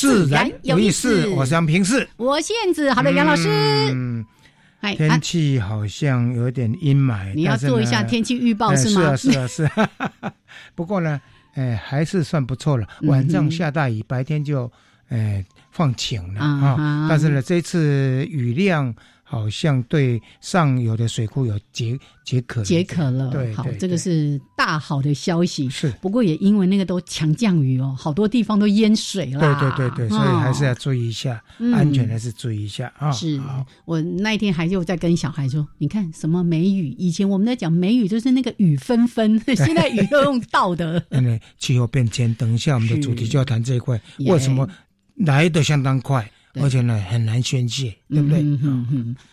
自然有意思。我是杨平四，我是燕子。好的，杨老师。嗯，天气好像有点阴霾，你要做一下天气预报是吗？是啊，是啊，是。不过呢，哎，还是算不错了。晚上下大雨，白天就哎放晴了啊。但是呢，这次雨量。好像对上游的水库有解解渴，解渴了。对，好，这个是大好的消息。是，不过也因为那个都强降雨哦，好多地方都淹水了。对对对对，所以还是要注意一下安全，还是注意一下啊。是我那一天还又在跟小孩说，你看什么梅雨？以前我们在讲梅雨，就是那个雨纷纷，现在雨都用倒的。气候变迁，等一下我们的主题就要谈这一块，为什么来的相当快？而且呢，很难宣泄，对不对？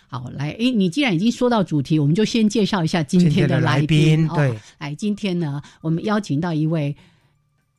好，来，哎，你既然已经说到主题，我们就先介绍一下今天的来宾。对，来，今天呢，我们邀请到一位。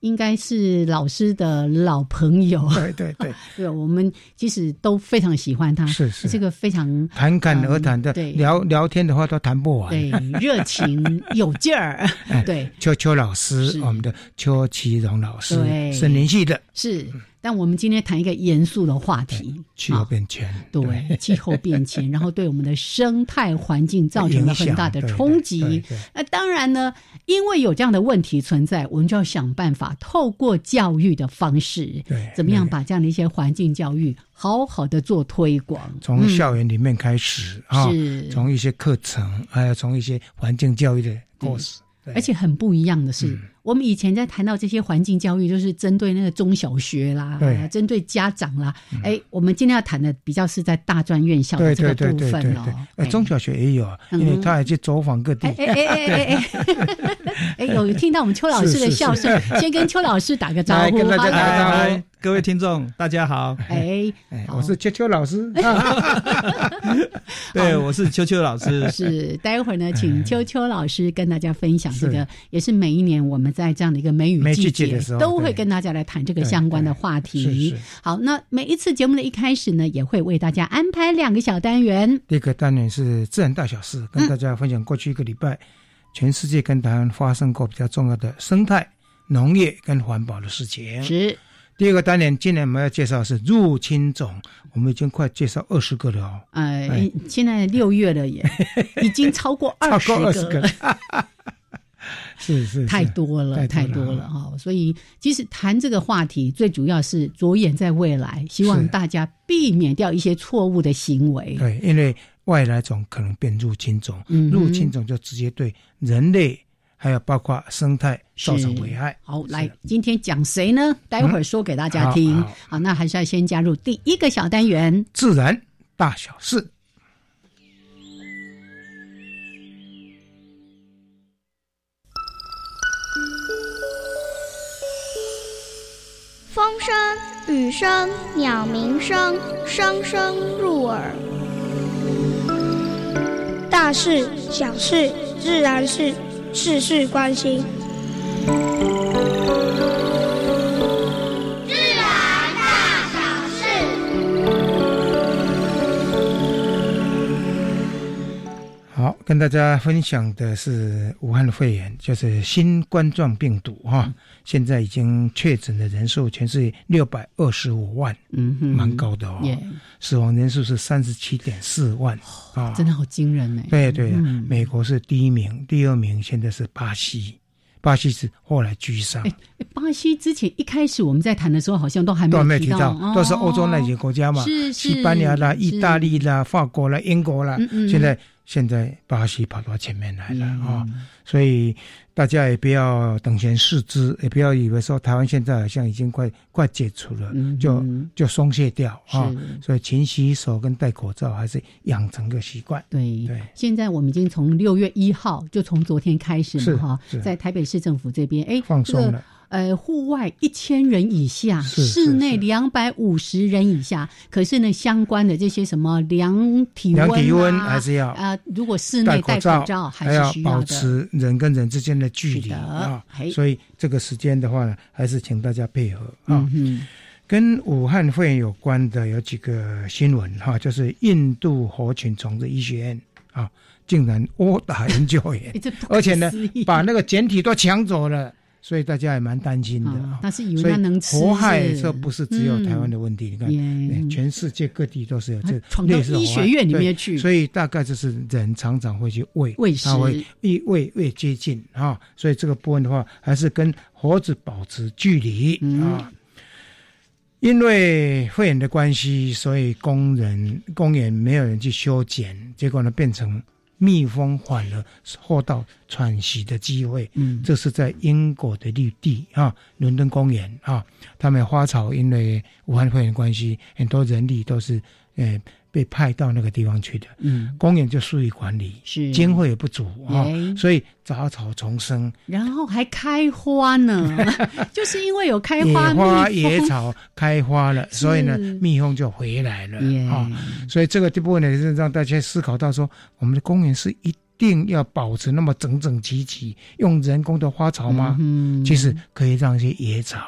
应该是老师的老朋友，对对对，对，我们其实都非常喜欢他，是是。这个非常侃侃而谈的，对，聊聊天的话都谈不完，对，热情有劲儿，对，秋秋老师，我们的邱其荣老师，对。森林系的，是。但我们今天谈一个严肃的话题，气候变迁，对，气候变迁，然后对我们的生态环境造成了很大的冲击。那当然呢，因为有这样的问题存在，我们就要想办法透过教育的方式，对，怎么样把这样的一些环境教育好好的做推广，从校园里面开始啊，从一些课程，还有从一些环境教育的故事。而且很不一样的是，我们以前在谈到这些环境教育，就是针对那个中小学啦，针对家长啦。哎，我们今天要谈的比较是在大专院校的这个部分哦。哎，中小学也有，因为他还去走访各地。哎哎哎哎哎！哎，有听到我们邱老师的笑声，先跟邱老师打个招呼，跟大家打个招呼。各位听众，大家好！哎，我是秋秋老师。对，我是秋秋老师。是，待会儿呢，请秋秋老师跟大家分享这个，也是每一年我们在这样的一个梅雨季节的时候都会跟大家来谈这个相关的话题。好，那每一次节目的一开始呢，也会为大家安排两个小单元。第一个单元是自然大小事，跟大家分享过去一个礼拜全世界跟台湾发生过比较重要的生态、农业跟环保的事情。是。第二个单元，今年我们要介绍是入侵种，我们已经快介绍二十个了哦。哎，现在六月了也，已经超过二十个，是是，太多了，太多了哈。所以，其实谈这个话题，最主要是着眼在未来，希望大家避免掉一些错误的行为。对，因为外来种可能变入侵种，入侵种就直接对人类。还有包括生态造成危害。好，来，今天讲谁呢？待会儿说给大家听。好，那还是要先加入第一个小单元——自然大小事。声、雨声、鸟鸣声，声声入耳。大事、小事、自然是。事事关心，跟大家分享的是武汉肺炎，就是新冠状病毒哈。现在已经确诊的人数全是六百二十五万，嗯，蛮高的哦。死亡人数是三十七点四万，啊，真的好惊人呢。对对，美国是第一名，第二名现在是巴西，巴西是后来居上。巴西之前一开始我们在谈的时候，好像都还没有提到，都是欧洲那些国家嘛，西班牙啦、意大利啦、法国啦、英国啦，现在。现在巴西跑到前面来了啊，所以大家也不要等闲视之，也不要以为说台湾现在好像已经快快解除了，就就松懈掉啊。所以勤洗手跟戴口罩还是养成个习惯。对对，现在我们已经从六月一号就从昨天开始了哈，在台北市政府这边哎放松了。呃，户外一千人以下，室内两百五十人以下。可是呢，相关的这些什么量体温，量体温还是要啊。如果室内戴口罩，还要保持人跟人之间的距离啊。所以这个时间的话呢，还是请大家配合啊。嗯跟武汉肺炎有关的有几个新闻哈，就是印度活菌虫子医学院啊，竟然殴打研究员，而且呢，把那个简体都抢走了。所以大家也蛮担心的啊，但是以为它能吃，活害这不是只有台湾的问题，你看，全世界各地都是有这类似医学院里面去，所以大概就是人常常会去喂喂食，越喂越接近啊，所以这个部分的话，还是跟猴子保持距离啊。因为肺炎的关系，所以工人公园没有人去修剪，结果呢变成。蜜蜂反而获到喘息的机会，嗯，这是在英国的绿地啊，伦敦公园啊，他们花草因为武汉肺炎关系，很多人力都是，呃。被派到那个地方去的，嗯，公园就疏于管理，是。经费也不足啊，所以杂草丛生，然后还开花呢，就是因为有开花，野花野草开花了，所以呢，蜜蜂就回来了啊，所以这个部分呢，是让大家思考到说，我们的公园是一定要保持那么整整齐齐，用人工的花草吗？嗯，其实可以让一些野草。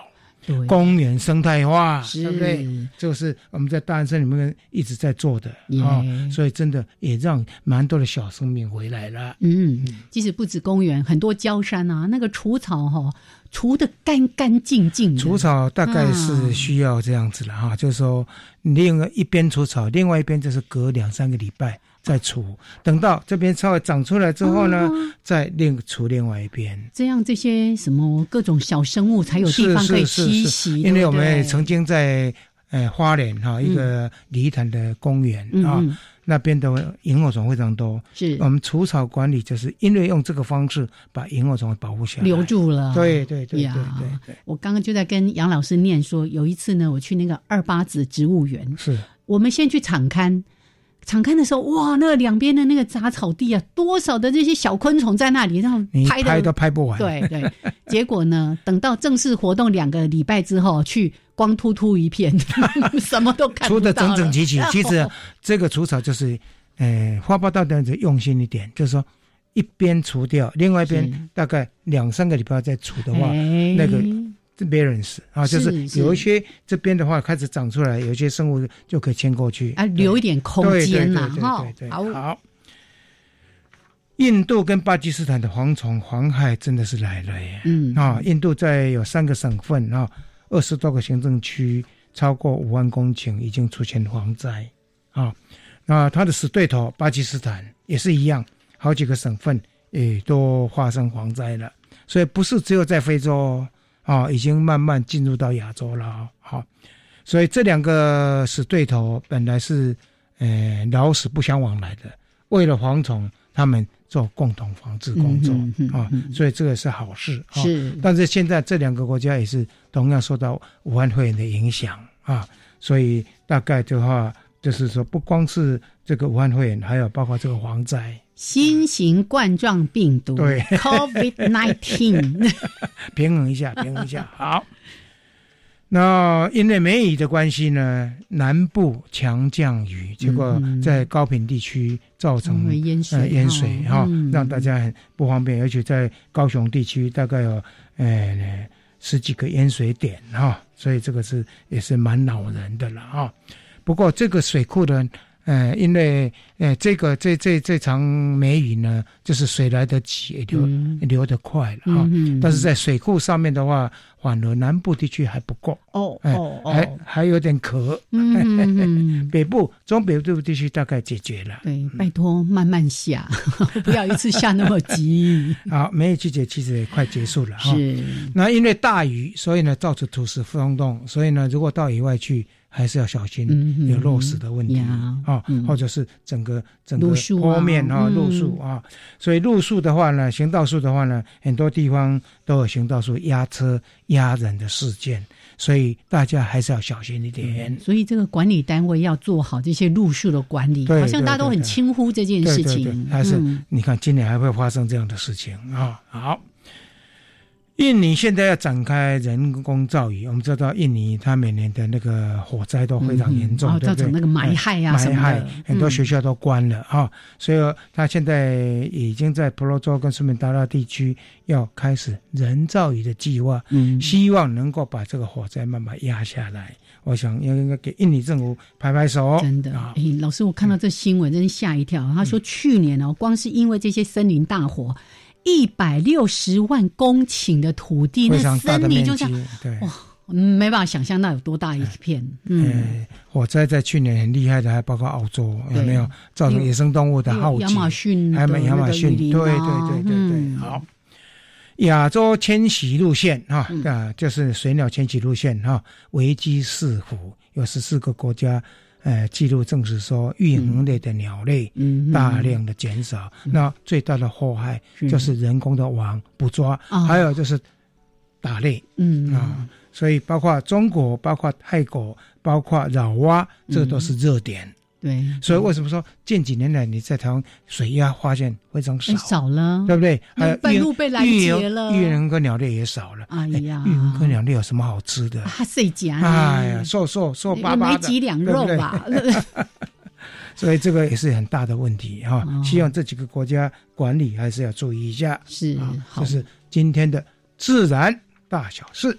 公园生态化，对不对？就是我们在大安森里面一直在做的啊，所以真的也让蛮多的小生命回来了。嗯，即使不止公园，很多郊山啊，那个除草哈，除的干干净净。除草大概是需要这样子了哈，就是说，另外一边除草，另外一边就是隔两三个礼拜。再除，等到这边稍微长出来之后呢，再另除另外一边。这样这些什么各种小生物才有地方可以栖息。因为我们也曾经在呃花莲哈一个泥潭的公园啊，那边的萤火虫非常多。是我们除草管理，就是因为用这个方式把萤火虫保护起来，留住了。对对对对对。我刚刚就在跟杨老师念说，有一次呢，我去那个二八子植物园，是我们先去场刊。敞开的时候，哇，那两边的那个杂草地啊，多少的这些小昆虫在那里，然后拍拍都拍不完。对对，结果呢，等到正式活动两个礼拜之后，去光秃秃一片，什么都看不到。除的整整齐齐，其实这个除草就是，呃，花苞道的人用心一点，就是说一边除掉，另外一边大概两三个礼拜再除的话，那个。啊，就是有一些这边的话开始长出来，有一些生物就可以迁过去啊，留一点空间呐，哈。好，印度跟巴基斯坦的蝗虫蝗害真的是来了耶。嗯啊，印度在有三个省份啊，二十多个行政区，超过五万公顷已经出现蝗灾啊。那它的死对头巴基斯坦也是一样，好几个省份也都发生蝗灾了。所以不是只有在非洲。啊，已经慢慢进入到亚洲了，好，所以这两个死对头本来是，呃，老死不相往来的，为了蝗虫，他们做共同防治工作啊，所以这个是好事。是，但是现在这两个国家也是同样受到武汉肺炎的影响啊，所以大概的话，就是说不光是这个武汉肺炎，还有包括这个蝗灾。新型冠状病毒，对，COVID nineteen，平衡一下，平衡一下，好。那因为梅雨的关系呢，南部强降雨，结果在高平地区造成淹水，淹水哈，让大家很不方便，而且在高雄地区大概有呃十几个淹水点哈，所以这个是也是蛮恼人的了哈。不过这个水库呢。呃，因为呃，这个这这这场梅雨呢，就是水来得急，流流得快了哈。但是在水库上面的话，反而南部地区还不够哦哦哦，还还有点渴。北部中北部地区大概解决了。对，拜托慢慢下，不要一次下那么急。好，梅雨季节其实也快结束了哈。是。那因为大雨，所以呢造成土石松动，所以呢如果到野外去。还是要小心有落石的问题啊，或者是整个整个坡面啊，路树啊，所以路树的话呢，行道树的话呢，很多地方都有行道树压车压人的事件，所以大家还是要小心一点。所以这个管理单位要做好这些路树的管理，好像大家都很轻忽这件事情。还是你看今年还会发生这样的事情啊？好。印尼现在要展开人工造雨，我们知道印尼它每年的那个火灾都非常严重，造成那个埋害啊埋害，很多学校都关了啊，所以它现在已经在婆罗洲跟苏门答腊地区要开始人造雨的计划，嗯，希望能够把这个火灾慢慢压下来。我想应该给印尼政府拍拍手。真的，哎，老师，我看到这新闻真吓一跳。他说去年哦，光是因为这些森林大火。一百六十万公顷的土地，那森林就像哇，没办法想象那有多大一片。嗯，火灾在去年很厉害的，还包括澳洲有没有造成野生动物的浩劫？亚马逊，还有亚马逊，对对对对对。好，亚洲迁徙路线哈啊，就是水鸟迁徙路线哈，危机四伏，有十四个国家。呃，记录证实说，育恒类的鸟类大量的减少，那最大的祸害就是人工的网捕抓，还有就是打猎，嗯啊，所以包括中国、包括泰国、包括爪哇，这都是热点。对，所以为什么说近几年来你在台湾水鸭发现非常少，少了，对不对？还有半路被拦截了，玉人跟鸟类也少了。哎呀，玉人跟鸟类有什么好吃的？它谁家？哎呀，瘦瘦瘦巴巴的，没几两肉吧？所以这个也是很大的问题哈。希望这几个国家管理还是要注意一下。是，这是今天的自然大小事。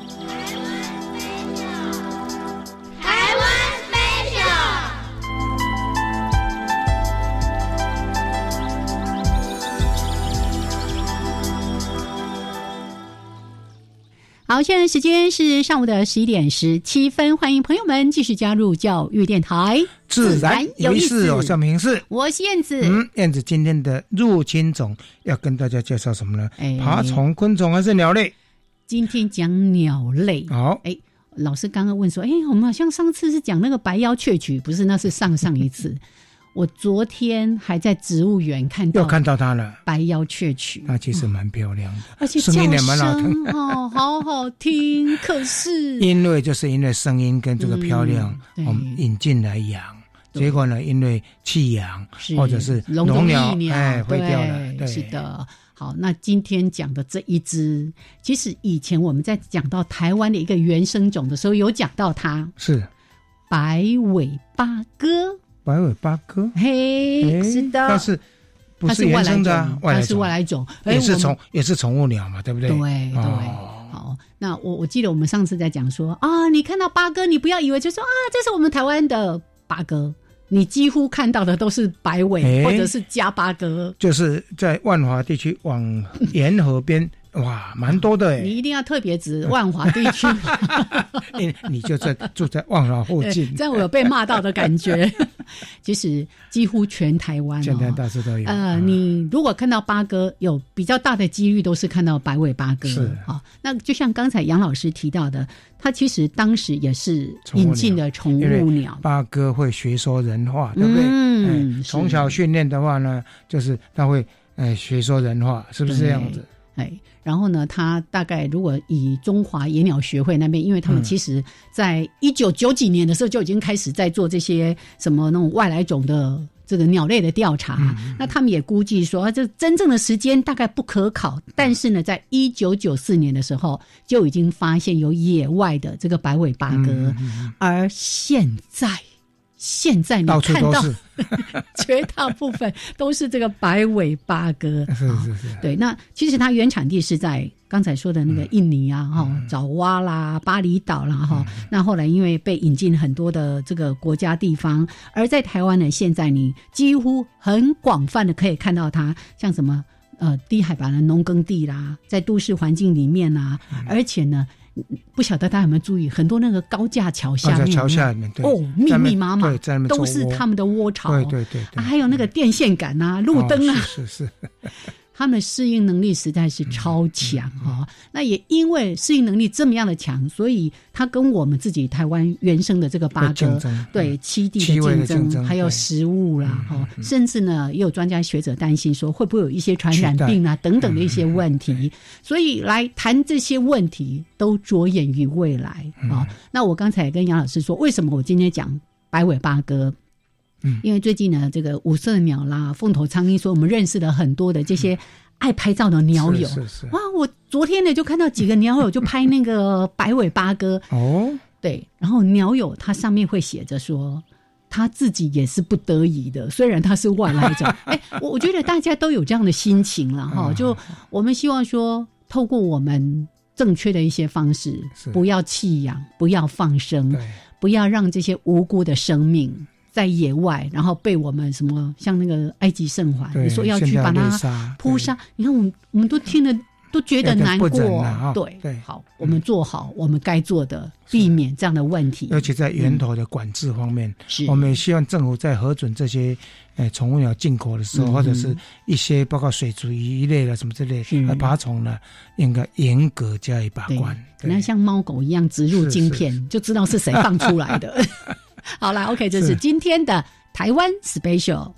好，现在时间是上午的十一点十七分，欢迎朋友们继续加入教育电台。自然有意思，我叫明世，我是燕子。嗯，燕子今天的入侵种要跟大家介绍什么呢？爬虫、昆虫还是鸟类？今天讲鸟类。好，哎，老师刚刚问说，哎，我们好像上次是讲那个白腰雀曲，不是？那是上上一次。我昨天还在植物园看到，又看到它了。白腰雀曲，那其实蛮漂亮的，而且声音也蛮好听，哦，好好听。可是因为就是因为声音跟这个漂亮，我们引进来养，结果呢，因为弃养或者是笼鸟哎会掉了。对，是的。好，那今天讲的这一只，其实以前我们在讲到台湾的一个原生种的时候，有讲到它是白尾八哥。白尾八哥，嘿，是的，但是不是原生的，它是外来种，也是宠，也是宠物鸟嘛，对不对？对对，好，那我我记得我们上次在讲说啊，你看到八哥，你不要以为就说啊，这是我们台湾的八哥，你几乎看到的都是白尾或者是加八哥，就是在万华地区往沿河边。哇，蛮多的哎！你一定要特别指万华地区，你你就在住在万华附近，这样我有被骂到的感觉。其实几乎全台湾，全台大致都有。呃，你如果看到八哥，有比较大的几率都是看到白尾八哥。是啊，那就像刚才杨老师提到的，他其实当时也是引进的宠物鸟。八哥会学说人话，对不对？嗯，从小训练的话呢，就是他会呃学说人话，是不是这样子？哎。然后呢，他大概如果以中华野鸟学会那边，因为他们其实在一九九几年的时候就已经开始在做这些什么那种外来种的。这个鸟类的调查，那他们也估计说，这真正的时间大概不可考。但是呢，在一九九四年的时候，就已经发现有野外的这个白尾八哥，而现在。现在你看到 绝大部分都是这个白尾八哥，是是是。对，那其实它原产地是在刚才说的那个印尼啊，哈，爪哇啦、巴厘岛啦，哈。那后来因为被引进很多的这个国家地方，而在台湾呢，现在你几乎很广泛的可以看到它，像什么呃低海拔的农耕地啦，在都市环境里面啊，而且呢。不晓得大家有没有注意，很多那个高架桥下面，桥下面哦，密密麻麻，都是他们的窝巢。对对对，还有那个电线杆啊，路灯啊，是是。他们适应能力实在是超强哈，那也因为适应能力这么样的强，所以他跟我们自己台湾原生的这个八哥对七地的竞争，还有食物啦哈，甚至呢也有专家学者担心说会不会有一些传染病啊等等的一些问题，所以来谈这些问题都着眼于未来啊。那我刚才跟杨老师说，为什么我今天讲白尾八哥？嗯，因为最近呢，这个五色鸟啦、凤头苍鹰，说我们认识了很多的这些爱拍照的鸟友。是是。哇，我昨天呢就看到几个鸟友就拍那个白尾八哥。哦。对，然后鸟友他上面会写着说，他自己也是不得已的，虽然他是外来者。哎，我我觉得大家都有这样的心情了哈。就我们希望说，透过我们正确的一些方式，不要弃养，不要放生，不要让这些无辜的生命。在野外，然后被我们什么像那个埃及圣环，你说要去把它扑杀，你看我们我们都听了都觉得难过。对对，好，我们做好我们该做的，避免这样的问题。而且在源头的管制方面，我们也希望政府在核准这些诶宠物鸟进口的时候，或者是一些包括水族鱼一类的什么之类的爬虫呢，应该严格加以把关。可能像猫狗一样植入晶片，就知道是谁放出来的。好啦，OK，这是今天的台湾 Special。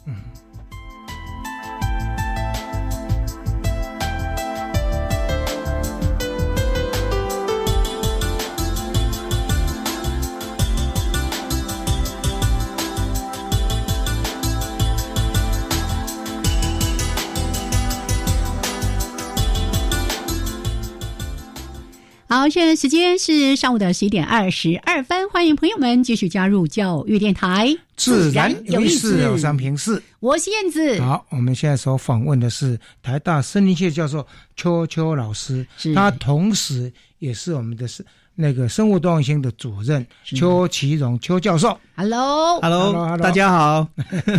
好，现在时间是上午的十一点二十二分，欢迎朋友们继续加入教育电台，自然有意思，有三平四，我是燕子。好，我们现在所访问的是台大森林系教授邱秋老师，他同时也是我们的是那个生物多样性的主任邱其荣邱教授。Hello，Hello，大家好。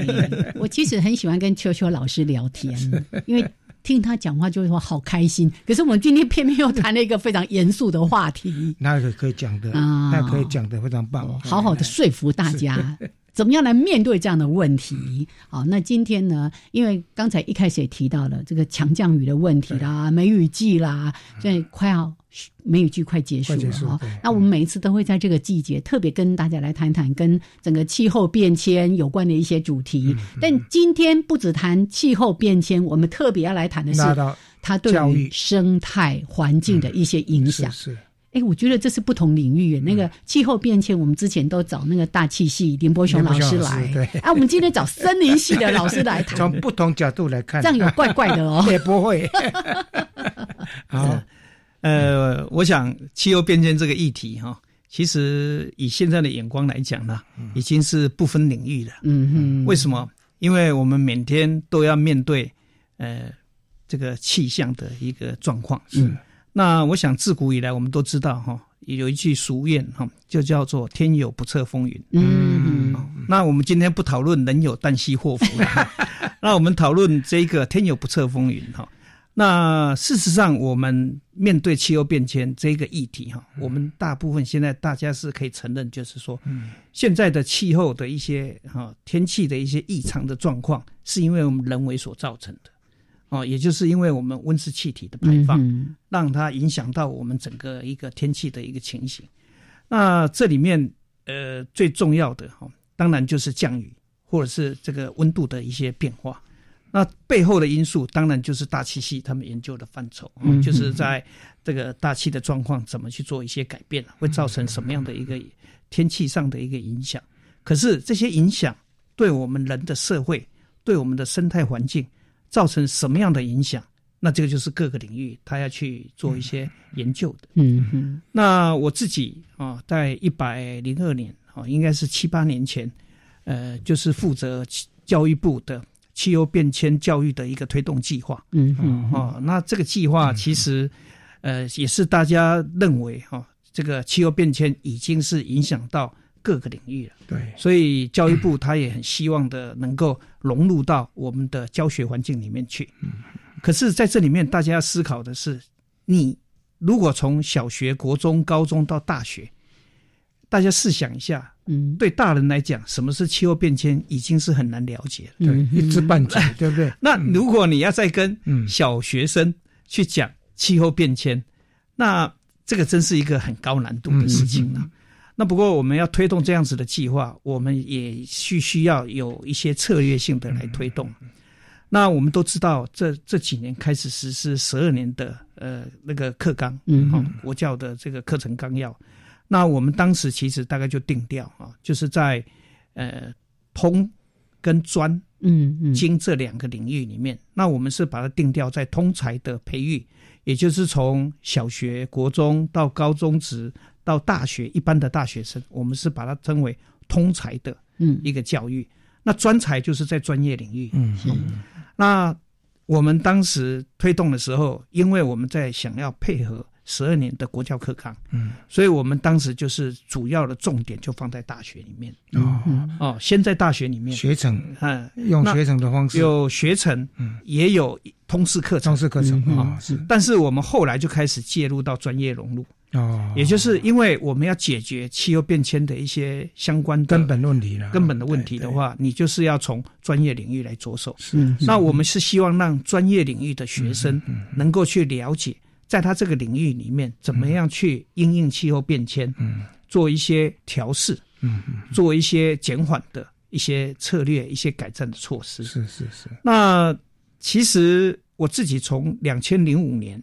我其实很喜欢跟邱秋老师聊天，因为。听他讲话就会说好开心，可是我们今天偏偏又谈了一个非常严肃的话题。那个可以讲的，那可以讲的非常棒，好好的说服大家。怎么样来面对这样的问题？好，那今天呢？因为刚才一开始也提到了这个强降雨的问题啦，梅雨季啦，现在快要梅雨季快结束了哈。那我们每一次都会在这个季节特别跟大家来谈谈跟整个气候变迁有关的一些主题。但今天不只谈气候变迁，我们特别要来谈的是它对于生态环境的一些影响。是。哎，我觉得这是不同领域。那个气候变迁，我们之前都找那个大气系林伯雄老师来，对。啊，我们今天找森林系的老师来谈，从不同角度来看，这样有怪怪的哦。也不会。好，呃，我想气候变迁这个议题哈，其实以现在的眼光来讲呢，已经是不分领域了。嗯哼。为什么？因为我们每天都要面对呃这个气象的一个状况。是。那我想，自古以来我们都知道哈，有一句俗谚哈，就叫做“天有不测风云”。嗯，那我们今天不讨论人有旦夕祸福，那我们讨论这个“天有不测风云”哈。那事实上，我们面对气候变迁这个议题哈，我们大部分现在大家是可以承认，就是说，现在的气候的一些哈天气的一些异常的状况，是因为我们人为所造成的。哦，也就是因为我们温室气体的排放，让它影响到我们整个一个天气的一个情形。那这里面呃最重要的哈，当然就是降雨或者是这个温度的一些变化。那背后的因素当然就是大气系他们研究的范畴，就是在这个大气的状况怎么去做一些改变，会造成什么样的一个天气上的一个影响。可是这些影响对我们人的社会对我们的生态环境造成什么样的影响？那这个就是各个领域他要去做一些研究的。嗯嗯。那我自己啊，在一百零二年啊，应该是七八年前，呃，就是负责教育部的气候变迁教育的一个推动计划。嗯嗯。哦，那这个计划其实，呃，也是大家认为哈，这个气候变迁已经是影响到各个领域了。对。所以教育部他也很希望的能够融入到我们的教学环境里面去。嗯。可是，在这里面，大家要思考的是，你如果从小学、国中、高中到大学，大家试想一下，嗯，对大人来讲，什么是气候变迁，已经是很难了解了，对，一知半解，对不对？那如果你要再跟小学生去讲气候变迁，那这个真是一个很高难度的事情了。那不过，我们要推动这样子的计划，我们也需需要有一些策略性的来推动。那我们都知道，这这几年开始实施十二年的呃那个课纲，嗯，国教的这个课程纲要。那我们当时其实大概就定调啊，就是在呃通跟专，嗯嗯，经这两个领域里面，那我们是把它定调在通才的培育，也就是从小学、国中到高中职到大学一般的大学生，我们是把它称为通才的嗯一个教育。那专才就是在专业领域，嗯嗯。那我们当时推动的时候，因为我们在想要配合十二年的国教课纲，嗯，所以我们当时就是主要的重点就放在大学里面。哦哦，先在大学里面学程，嗯，用学程的方式，有学程，嗯，也有通识课程，通识课程啊是。但是我们后来就开始介入到专业融入。哦，也就是因为我们要解决气候变迁的一些相关的根本问题了，根本的问题的话，你就是要从专业领域来着手。是，那我们是希望让专业领域的学生能够去了解，在他这个领域里面怎么样去应应气候变迁，嗯，做一些调试，嗯，做一些减缓的一些策略、一些改善的措施。是是是。那其实我自己从两千零五年。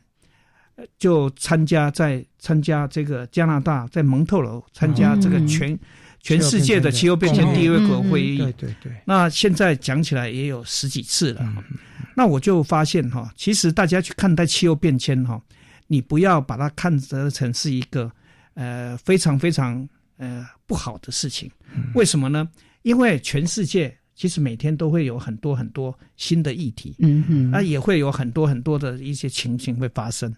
就参加在参加这个加拿大在蒙特楼参加这个全全世界的气候变迁第一国会议，对对对。那现在讲起来也有十几次了。那我就发现哈，其实大家去看待气候变迁哈，你不要把它看得成是一个呃非常非常呃不好的事情。为什么呢？因为全世界其实每天都会有很多很多新的议题，嗯嗯，那也会有很多很多的一些情形会发生。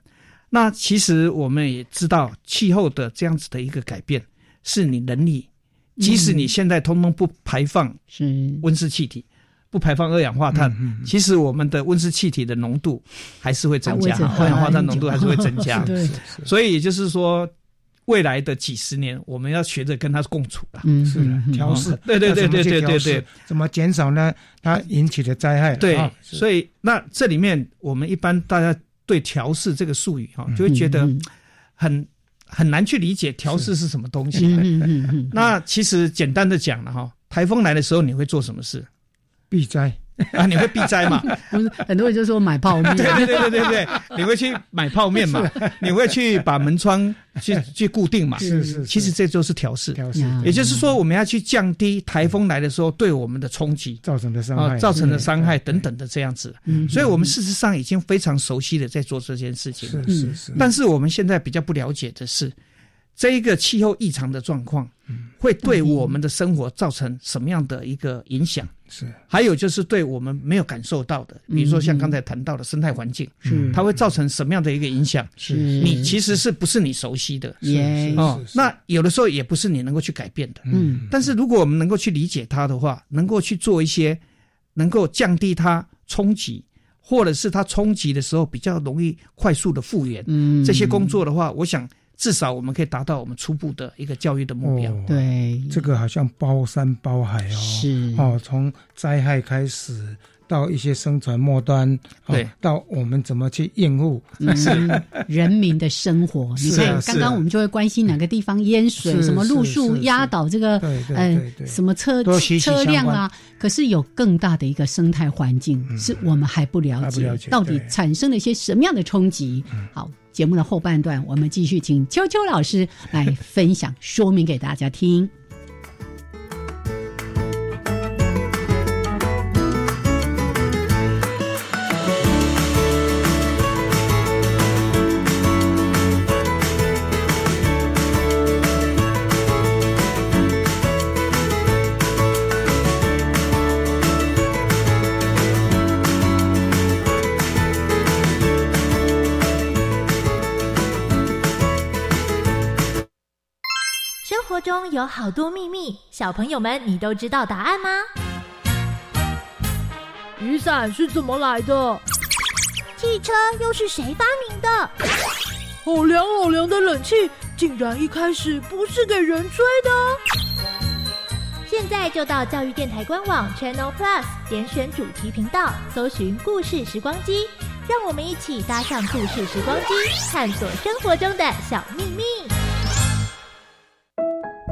那其实我们也知道，气候的这样子的一个改变，是你能力，即使你现在通通不排放是温室气体，不排放二氧化碳，其实我们的温室气体的浓度还是会增加，二氧化碳浓度还是会增加。对，所以也就是说，未来的几十年，我们要学着跟它共处了。嗯，是调试，对对对对对对对，怎么减少呢？它引起的灾害。对，所以那这里面我们一般大家。对调试这个术语哈，就会觉得很很难去理解调试是什么东西。那其实简单的讲了哈，台风来的时候你会做什么事？避灾。啊，你会避灾嘛？不是，很多人就说买泡面。对对对对对对，你会去买泡面嘛？你会去把门窗去去固定嘛？是是。其实这就是调试。调试。也就是说，我们要去降低台风来的时候对我们的冲击造成的伤害，造成的伤害等等的这样子。嗯。所以我们事实上已经非常熟悉的在做这件事情。是是是。但是我们现在比较不了解的是，这一个气候异常的状况，会对我们的生活造成什么样的一个影响？是，还有就是对我们没有感受到的，比如说像刚才谈到的生态环境，是它会造成什么样的一个影响？是你其实是不是你熟悉的？是哦，那有的时候也不是你能够去改变的。嗯，但是如果我们能够去理解它的话，能够去做一些能够降低它冲击，或者是它冲击的时候比较容易快速的复原，嗯，这些工作的话，我想。至少我们可以达到我们初步的一个教育的目标。对，这个好像包山包海哦，是。哦，从灾害开始到一些生存末端，对，到我们怎么去应付。人民的生活。你看，刚刚我们就会关心哪个地方淹水，什么路数压倒这个，嗯，什么车车辆啊。可是有更大的一个生态环境，是我们还不了解，到底产生了一些什么样的冲击？好。节目的后半段，我们继续请秋秋老师来分享说明给大家听。中有好多秘密，小朋友们，你都知道答案吗？雨伞是怎么来的？汽车又是谁发明的？好凉好凉的冷气，竟然一开始不是给人吹的。现在就到教育电台官网 Channel Plus 点选主题频道，搜寻故事时光机，让我们一起搭上故事时光机，探索生活中的小秘密。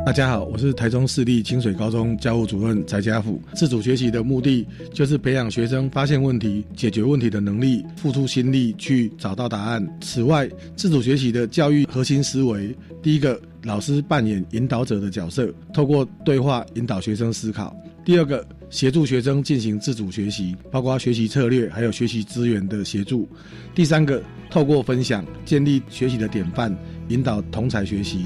大家好，我是台中市立清水高中教务主任翟家福。自主学习的目的就是培养学生发现问题、解决问题的能力，付出心力去找到答案。此外，自主学习的教育核心思维，第一个，老师扮演引导者的角色，透过对话引导学生思考；第二个，协助学生进行自主学习，包括学习策略还有学习资源的协助；第三个，透过分享建立学习的典范，引导同才学习。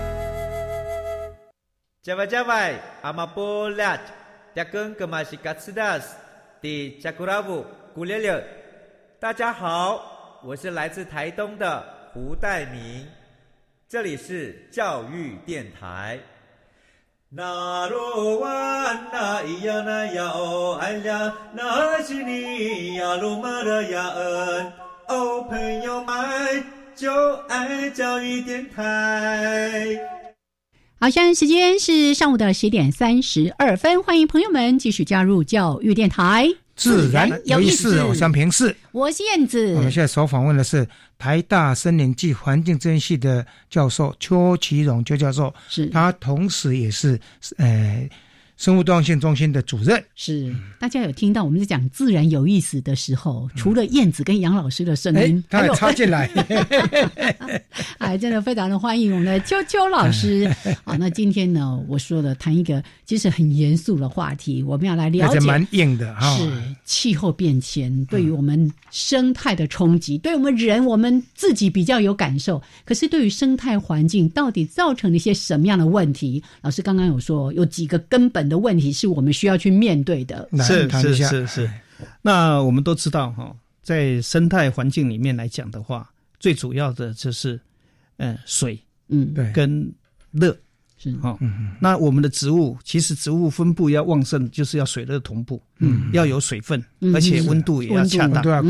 加外加外，阿玛波拉，扎根格玛西卡斯达斯，的加古拉布古列列。大家好，我是来自台东的胡代明，这里是教育电台。那罗哇那咿呀那呀哦哎呀，那是你呀鲁玛的呀恩，哦朋友们就爱教育电台。好，现在时间是上午的十点三十二分，欢迎朋友们继续加入教育电台，自然有意思。我想平视，我是燕子。我们现在所访问的是台大森林暨环境资源系的教授邱其荣邱教授，是他同时也是呃。生物多样性中心的主任是大家有听到我们在讲自然有意思的时候，除了燕子跟杨老师的声音，他有插进来，哎，真的非常的欢迎我们的秋秋老师。好，那今天呢，我说的谈一个其实很严肃的话题，我们要来了解，蛮硬的哈，是气候变迁对于我们生态的冲击，对我们人我们自己比较有感受，可是对于生态环境到底造成了一些什么样的问题？老师刚刚有说有几个根本。的问题是我们需要去面对的。是是是是，那我们都知道哈，在生态环境里面来讲的话，最主要的就是，呃，水，嗯，对，跟热。是。哈。那我们的植物其实植物分布要旺盛，就是要水热同步，嗯，要有水分，而且温度也要恰当，都要够。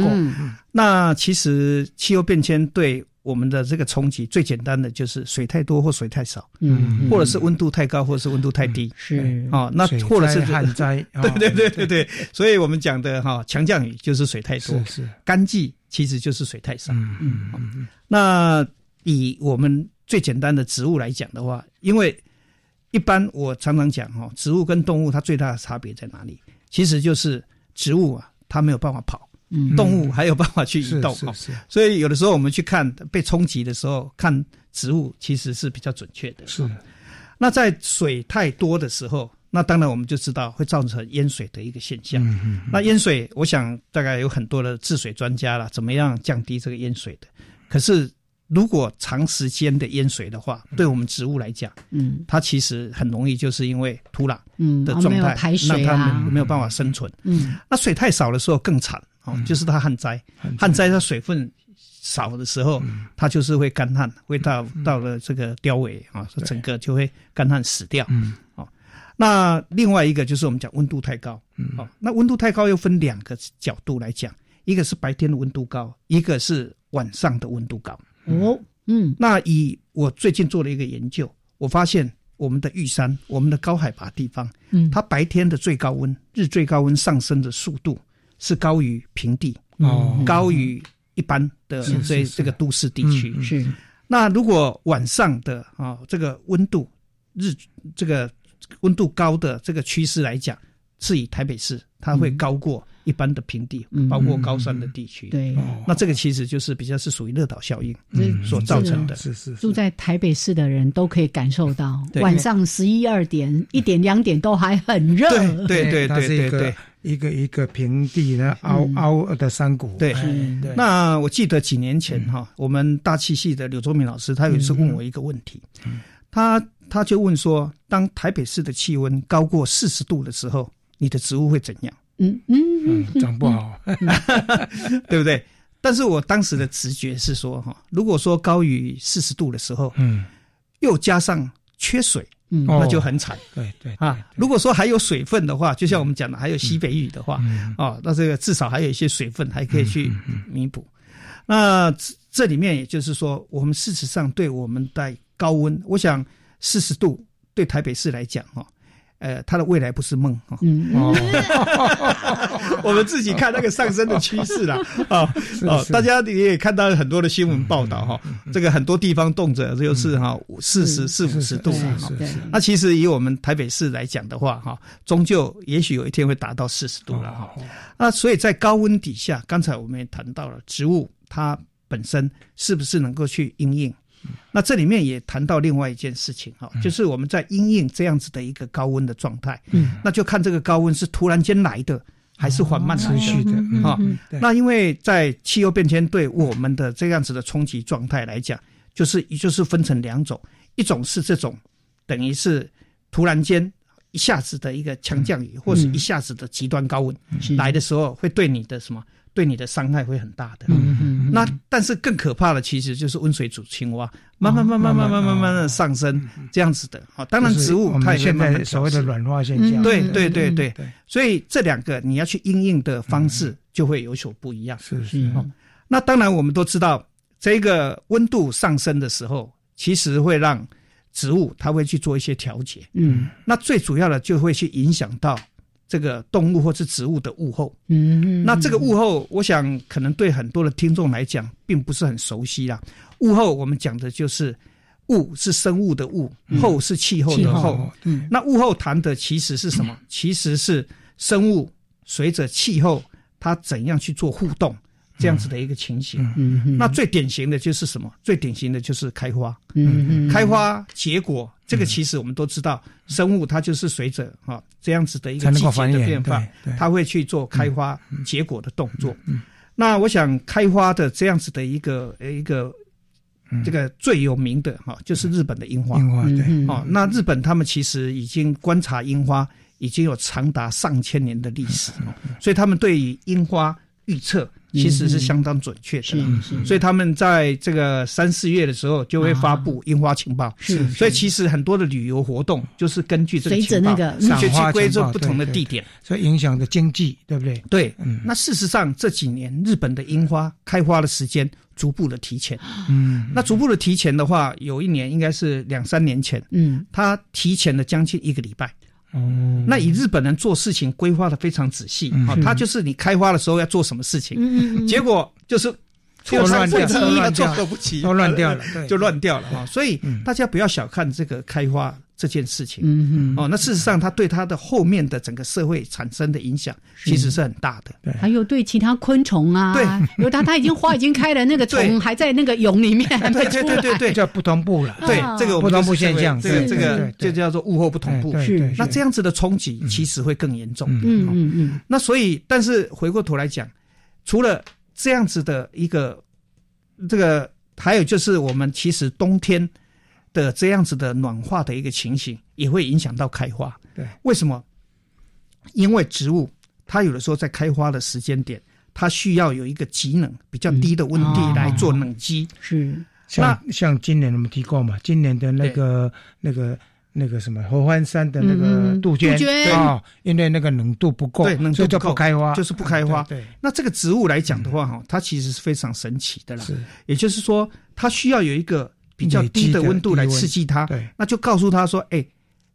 那其实气候变迁对。我们的这个冲击最简单的就是水太多或水太少，嗯，或者是温度太高或者是温度太低，是。啊，那或者是旱灾，对对对对对，所以我们讲的哈强降雨就是水太多，是干季其实就是水太少，嗯嗯嗯。那以我们最简单的植物来讲的话，因为一般我常常讲哈，植物跟动物它最大的差别在哪里？其实就是植物啊，它没有办法跑。动物还有办法去移动哈，所以有的时候我们去看被冲击的时候，看植物其实是比较准确的。是，那在水太多的时候，那当然我们就知道会造成淹水的一个现象。嗯那淹水，我想大概有很多的治水专家了，怎么样降低这个淹水的？可是如果长时间的淹水的话，对我们植物来讲，嗯，它其实很容易就是因为土壤嗯的状态让它没有办法生存。嗯，那水太少的时候更惨。哦，就是它旱灾，旱灾。它水分少的时候，它就是会干旱，会到到了这个凋萎啊，整个就会干旱死掉。嗯，哦，那另外一个就是我们讲温度太高，哦，那温度太高又分两个角度来讲，一个是白天的温度高，一个是晚上的温度高。哦，嗯，那以我最近做了一个研究，我发现我们的玉山，我们的高海拔地方，嗯，它白天的最高温，日最高温上升的速度。是高于平地，哦，高于一般的这这个都市地区。是，那如果晚上的啊，这个温度日这个温度高的这个趋势来讲，是以台北市，它会高过一般的平地，包括高山的地区。对，那这个其实就是比较是属于热岛效应所造成的。是是，住在台北市的人都可以感受到，晚上十一二点、一点、两点都还很热。对对对对对对，一个一个平地的凹凹的山谷。对，那我记得几年前哈，我们大气系的刘忠明老师，他有一次问我一个问题，他他就问说，当台北市的气温高过四十度的时候。你的植物会怎样？嗯嗯，长不好，对不对？但是我当时的直觉是说，哈，如果说高于四十度的时候，嗯，又加上缺水，嗯，那就很惨。对对啊，如果说还有水分的话，就像我们讲的，还有西北雨的话，哦，那这个至少还有一些水分还可以去弥补。那这里面也就是说，我们事实上对我们在高温，我想四十度对台北市来讲，哈。呃，他的未来不是梦哈。嗯，我们自己看那个上升的趋势啦。啊，哦，大家也也看到很多的新闻报道哈。这个很多地方动辄就是哈四十四五十度哈。那其实以我们台北市来讲的话哈，终究也许有一天会达到四十度了哈。那所以在高温底下，刚才我们也谈到了植物它本身是不是能够去应应。那这里面也谈到另外一件事情哈，就是我们在因应这样子的一个高温的状态，嗯，那就看这个高温是突然间来的，还是缓慢持续的哈。那因为在气候变迁对我们的这样子的冲击状态来讲，就是也就是分成两种，一种是这种等于是突然间一下子的一个强降雨，或是一下子的极端高温来的时候，会对你的什么？对你的伤害会很大的。嗯嗯。那但是更可怕的其实就是温水煮青蛙，慢慢慢慢慢慢慢慢的上升这样子的。好，当然植物它也现在所谓的软化现象。对对对对。所以这两个你要去应应的方式就会有所不一样。是是。那当然我们都知道，这个温度上升的时候，其实会让植物它会去做一些调节。嗯。那最主要的就会去影响到。这个动物或是植物的物候，嗯，那这个物候，我想可能对很多的听众来讲，并不是很熟悉啦。物候我们讲的就是物是生物的物，候是气候的候。嗯，那物候谈的其实是什么？其实是生物随着气候它怎样去做互动。这样子的一个情形，嗯那最典型的就是什么？最典型的就是开花，嗯开花结果，这个其实我们都知道，生物它就是随着哈这样子的一个季节的变化，它会去做开花结果的动作。那我想开花的这样子的一个一个这个最有名的哈，就是日本的樱花。樱花对，哦，那日本他们其实已经观察樱花已经有长达上千年的历史，所以他们对于樱花预测。其实是相当准确的，所以他们在这个三四月的时候就会发布樱花情报。是，所以其实很多的旅游活动就是根据这个情报，就去归这不同的地点，所以影响的经济，对不对？对，嗯。那事实上这几年日本的樱花开花的时间逐步的提前。嗯，那逐步的提前的话，有一年应该是两三年前，嗯，它提前了将近一个礼拜。哦，那以日本人做事情规划的非常仔细啊，他就是你开花的时候要做什么事情，结果就是错乱掉，做不齐，都乱掉了，就乱掉了哈。所以大家不要小看这个开花。这件事情，嗯嗯，哦，那事实上，它对它的后面的整个社会产生的影响，其实是很大的。对，还有对其他昆虫啊，对，因为它它已经花已经开了，那个虫还在那个蛹里面，对对对对对，叫不同步了。对，这个不同步现象，这个这个就叫做物候不同步。是，那这样子的冲击其实会更严重。嗯嗯嗯。那所以，但是回过头来讲，除了这样子的一个，这个还有就是我们其实冬天。的这样子的暖化的一个情形，也会影响到开花。对，为什么？因为植物它有的时候在开花的时间点，它需要有一个极冷、比较低的温度来做冷积。是，像像今年我们提过嘛，今年的那个那个那个什么合欢山的那个杜鹃啊，因为那个冷度不够，对，冷度不够，开花就是不开花。对，那这个植物来讲的话，哈，它其实是非常神奇的啦。是，也就是说，它需要有一个。比较低的温度来刺激它，那就告诉它说：“哎，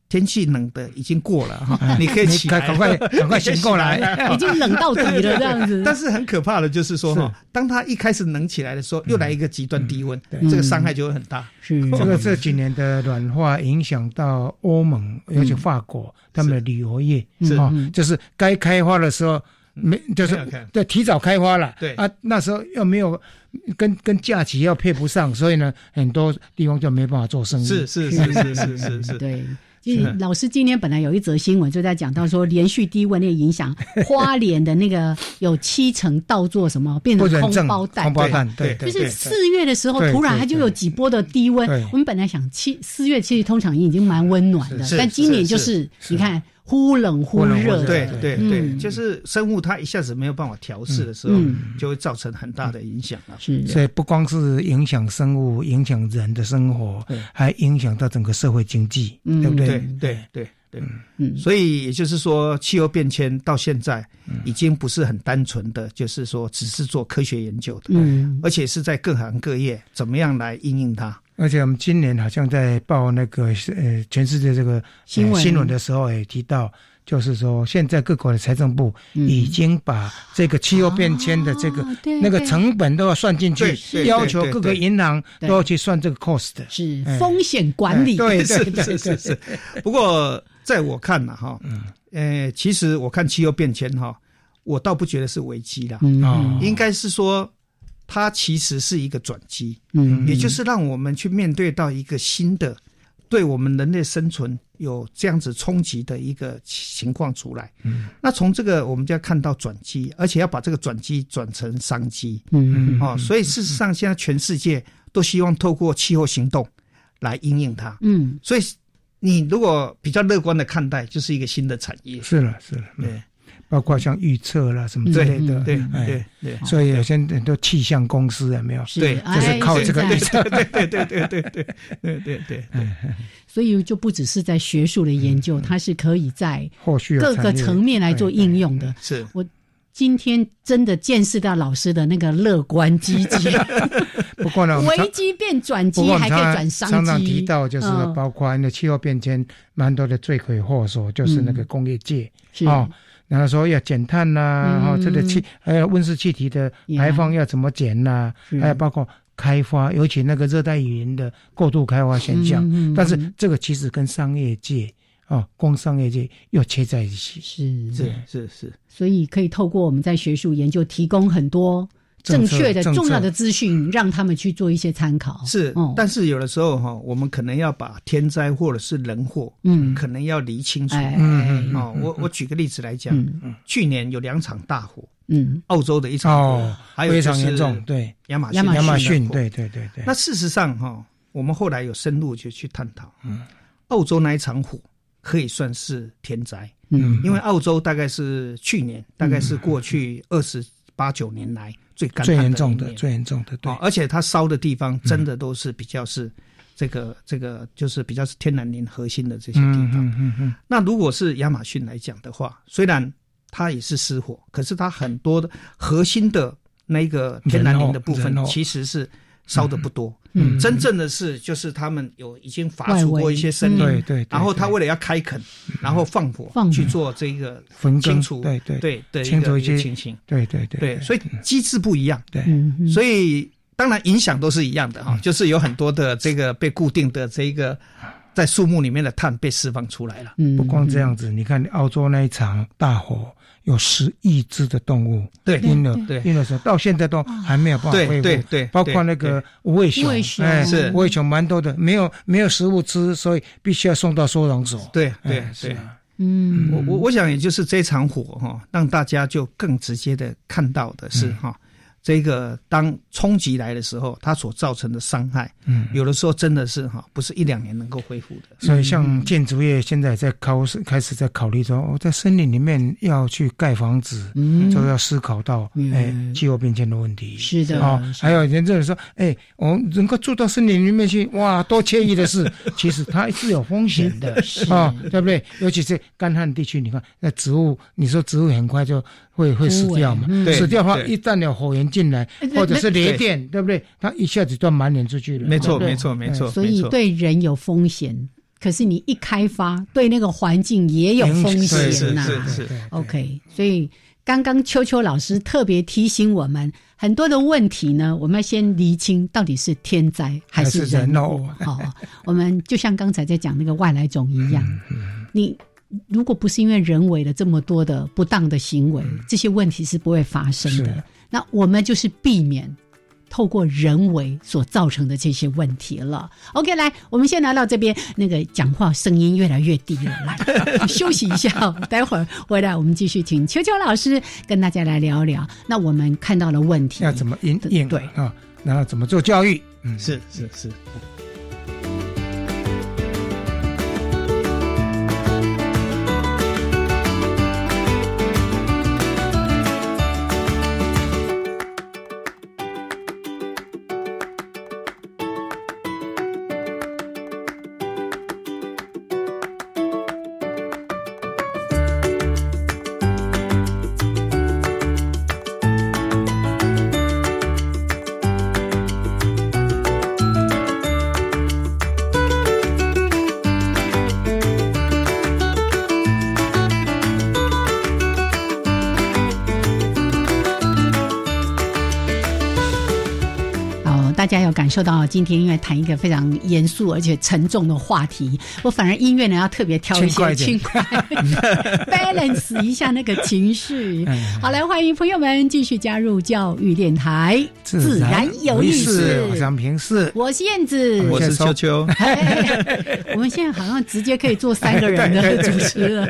天气冷的已经过了哈，你可以起来，赶快 赶快醒过来，已经冷到底了这样子。但是很可怕的就是说哈，当它一开始冷起来的时候，又来一个极端低温，这个伤害就会很大。是。这个这几年的暖化影响到欧盟，尤其法国他们的旅游业是。哈，就是该开花的时候没，就是对提早开花了，对。啊，那时候又没有跟跟假期要配不上，所以呢，很多地方就没办法做生意。是是是是是是。是，对。老师今天本来有一则新闻，就在讲到说连续低温那影响 花莲的那个有七成稻作什么变成空包蛋，空包蛋对，就是四月的时候突然它就有几波的低温。我们本来想七四月其实通常已经蛮温暖的，但今年就是你看。忽冷忽热，对对对，就是生物它一下子没有办法调试的时候，就会造成很大的影响了。是，所以不光是影响生物，影响人的生活，还影响到整个社会经济，对不对？对对对对，嗯，所以也就是说，气候变迁到现在已经不是很单纯的，就是说只是做科学研究的，嗯，而且是在各行各业怎么样来应用它。而且我们今年好像在报那个呃全世界这个新闻。新闻的时候也提到，就是说现在各国的财政部已经把这个气候变迁的这个那个成本都要算进去，要求各个银行都要去算这个 cost，是风险管理。对对对是是。不过在我看呢哈，呃，其实我看气候变迁哈，我倒不觉得是危机了，应该是说。它其实是一个转机，嗯，也就是让我们去面对到一个新的，对我们人类生存有这样子冲击的一个情况出来。嗯，那从这个我们就要看到转机，而且要把这个转机转成商机。嗯嗯，哦，所以事实上现在全世界都希望透过气候行动来应应它。嗯，所以你如果比较乐观的看待，就是一个新的产业。是了，是了，对。包括像预测啦什么之类的，对对对，所以有些很多气象公司有没有？对，就是靠这个预测，对对对对对对对对对。所以就不只是在学术的研究，它是可以在后续各个层面来做应用的。是我今天真的见识到老师的那个乐观积极。不过呢，危机变转机，还可以转商机。常常提到就是包括那气候变迁，蛮多的罪魁祸首就是那个工业界啊。然后说要减碳呐，然后这个气还有温室气体的排放要怎么减呐？还有包括开发，尤其那个热带雨林的过度开发现象。但是这个其实跟商业界啊，工商业界又切在一起。是是是是，所以可以透过我们在学术研究提供很多。正确的、重要的资讯，让他们去做一些参考。是，但是有的时候哈，我们可能要把天灾或者是人祸，嗯，可能要理清楚。嗯嗯哦，我我举个例子来讲，去年有两场大火，嗯，澳洲的一场哦，还有非常严重，对，亚马逊亚马逊，对对对对。那事实上哈，我们后来有深入就去探讨，嗯，澳洲那一场火可以算是天灾，嗯，因为澳洲大概是去年，大概是过去二十八九年来。最干最严重的，最严重的，对，而且它烧的地方真的都是比较是这个这个，就是比较是天然林核心的这些地方。嗯嗯嗯。那如果是亚马逊来讲的话，虽然它也是失火，可是它很多的核心的那个天然林的部分其实是。烧的不多，嗯，真正的是就是他们有已经伐出过一些森林，对对，然后他为了要开垦，然后放火去做这个清除，对对对对，清除一些情形，对对对对，所以机制不一样，对，所以当然影响都是一样的哈，就是有很多的这个被固定的这个在树木里面的碳被释放出来了，不光这样子，你看澳洲那一场大火。有十亿只的动物，对，婴儿，对，婴儿时候到现在都还没有办法恢复，对对，包括那个无尾熊，哎，是。无尾熊蛮多的，没有没有食物吃，所以必须要送到收容所。对对对，嗯，我我我想也就是这场火哈，让大家就更直接的看到的是哈。这个当冲击来的时候，它所造成的伤害，嗯，有的时候真的是哈，不是一两年能够恢复的。所以，像建筑业现在在考试开始在考虑说，我在森林里面要去盖房子，嗯，就要思考到哎气候变迁的问题。是的啊，还有人这里说，哎，我们能够住到森林里面去，哇，多惬意的事。其实它是有风险的啊，对不对？尤其是干旱地区，你看那植物，你说植物很快就。会会死掉嘛？死掉的话，一旦有火源进来，或者是雷电，对不对？它一下子就蔓延出去了。没错，没错，没错。所以对人有风险。可是你一开发，对那个环境也有风险呐。是是是。OK，所以刚刚秋秋老师特别提醒我们，很多的问题呢，我们要先厘清到底是天灾还是人祸。好，我们就像刚才在讲那个外来种一样，你如果不是因为人为的这么多的不当的行为，这些问题是不会发生的。那我们就是避免。透过人为所造成的这些问题了。OK，来，我们先来到这边，那个讲话声音越来越低了，来 休息一下，待会儿回来我们继续请秋秋老师跟大家来聊聊。那我们看到了问题要怎么应应对啊？然后怎么做教育？嗯，是是是。大家要感受到今天因为谈一个非常严肃而且沉重的话题，我反而音乐呢要特别挑一些轻快，balance 一下那个情绪。好，来欢迎朋友们继续加入教育电台，自然有意思。我是平视，我是燕子，我是秋秋。我们现在好像直接可以做三个人的 主持了。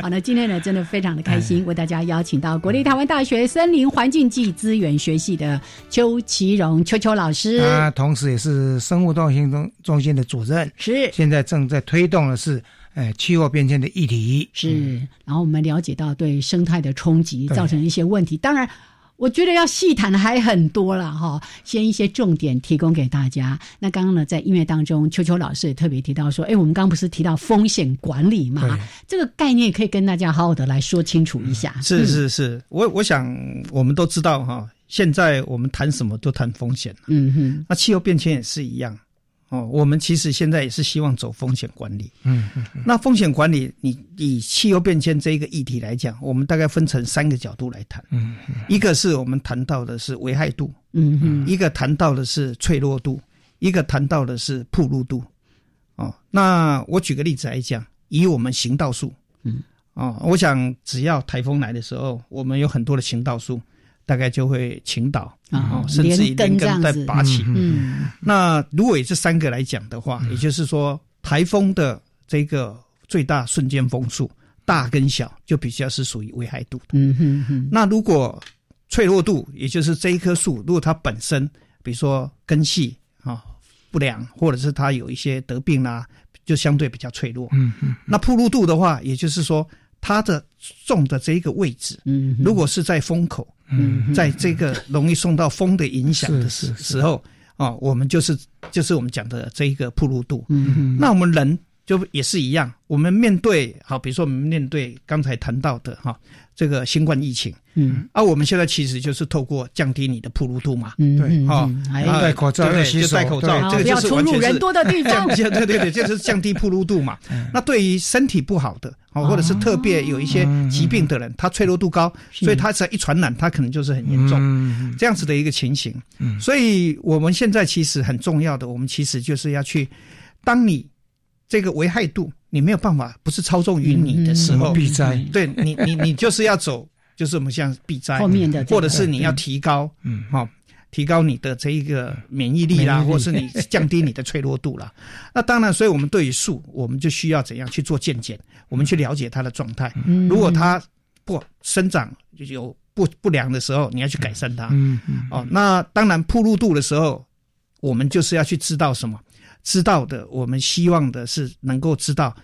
好，那今天呢真的非常的开心，为大家邀请到国立台湾大学森林环境暨资源学系的邱其荣秋秋老师。他同时也是生物多样性中中心的主任，是现在正在推动的是，呃，气候变迁的议题。是，然后我们了解到对生态的冲击造成一些问题，当然，我觉得要细谈的还很多了哈。先一些重点提供给大家。那刚刚呢，在音乐当中，秋秋老师也特别提到说，哎，我们刚刚不是提到风险管理嘛？这个概念可以跟大家好好的来说清楚一下。是是是，我我想我们都知道哈。现在我们谈什么都谈风险嗯哼，那气候变迁也是一样，哦，我们其实现在也是希望走风险管理，嗯哼，那风险管理，你以气候变迁这一个议题来讲，我们大概分成三个角度来谈，嗯，一个是我们谈到的是危害度，嗯哼，一个谈到的是脆弱度，一个谈到的是铺路度，哦，那我举个例子来讲，以我们行道树，嗯，哦，我想只要台风来的时候，我们有很多的行道树。大概就会倾倒啊，甚至于连根再拔起。嗯，那如果以这三个来讲的话，也就是说，台风的这个最大瞬间风速，大跟小就比较是属于危害度的。嗯哼哼。那如果脆弱度，也就是这一棵树，如果它本身，比如说根系啊不良，或者是它有一些得病啦，就相对比较脆弱。嗯嗯。那铺路度的话，也就是说，它的种的这一个位置，嗯，如果是在风口。嗯，在这个容易受到风的影响的时时候啊，我们就是就是我们讲的这一个铺路度。嗯，那我们人就也是一样，我们面对好，比如说我们面对刚才谈到的哈这个新冠疫情，嗯，啊，我们现在其实就是透过降低你的铺路度嘛，嗯，对，哈，戴口罩，对，就戴口罩，这个就是出入人多的地方，对 对对，就是降低铺路度嘛。那对于身体不好的。哦，或者是特别有一些疾病的人，他脆弱度高，所以他只要一传染，他可能就是很严重，这样子的一个情形。所以我们现在其实很重要的，我们其实就是要去，当你这个危害度你没有办法不是操纵于你的时候，避灾，对你你你就是要走，就是我们像避灾后面的，或者是你要提高，嗯，好。提高你的这一个免疫力啦，或是你降低你的脆弱度啦。那当然，所以我们对于树，我们就需要怎样去做健检？我们去了解它的状态。如果它不生长有不不良的时候，你要去改善它。嗯嗯。哦，那当然，铺路度的时候，我们就是要去知道什么？知道的，我们希望的是能够知道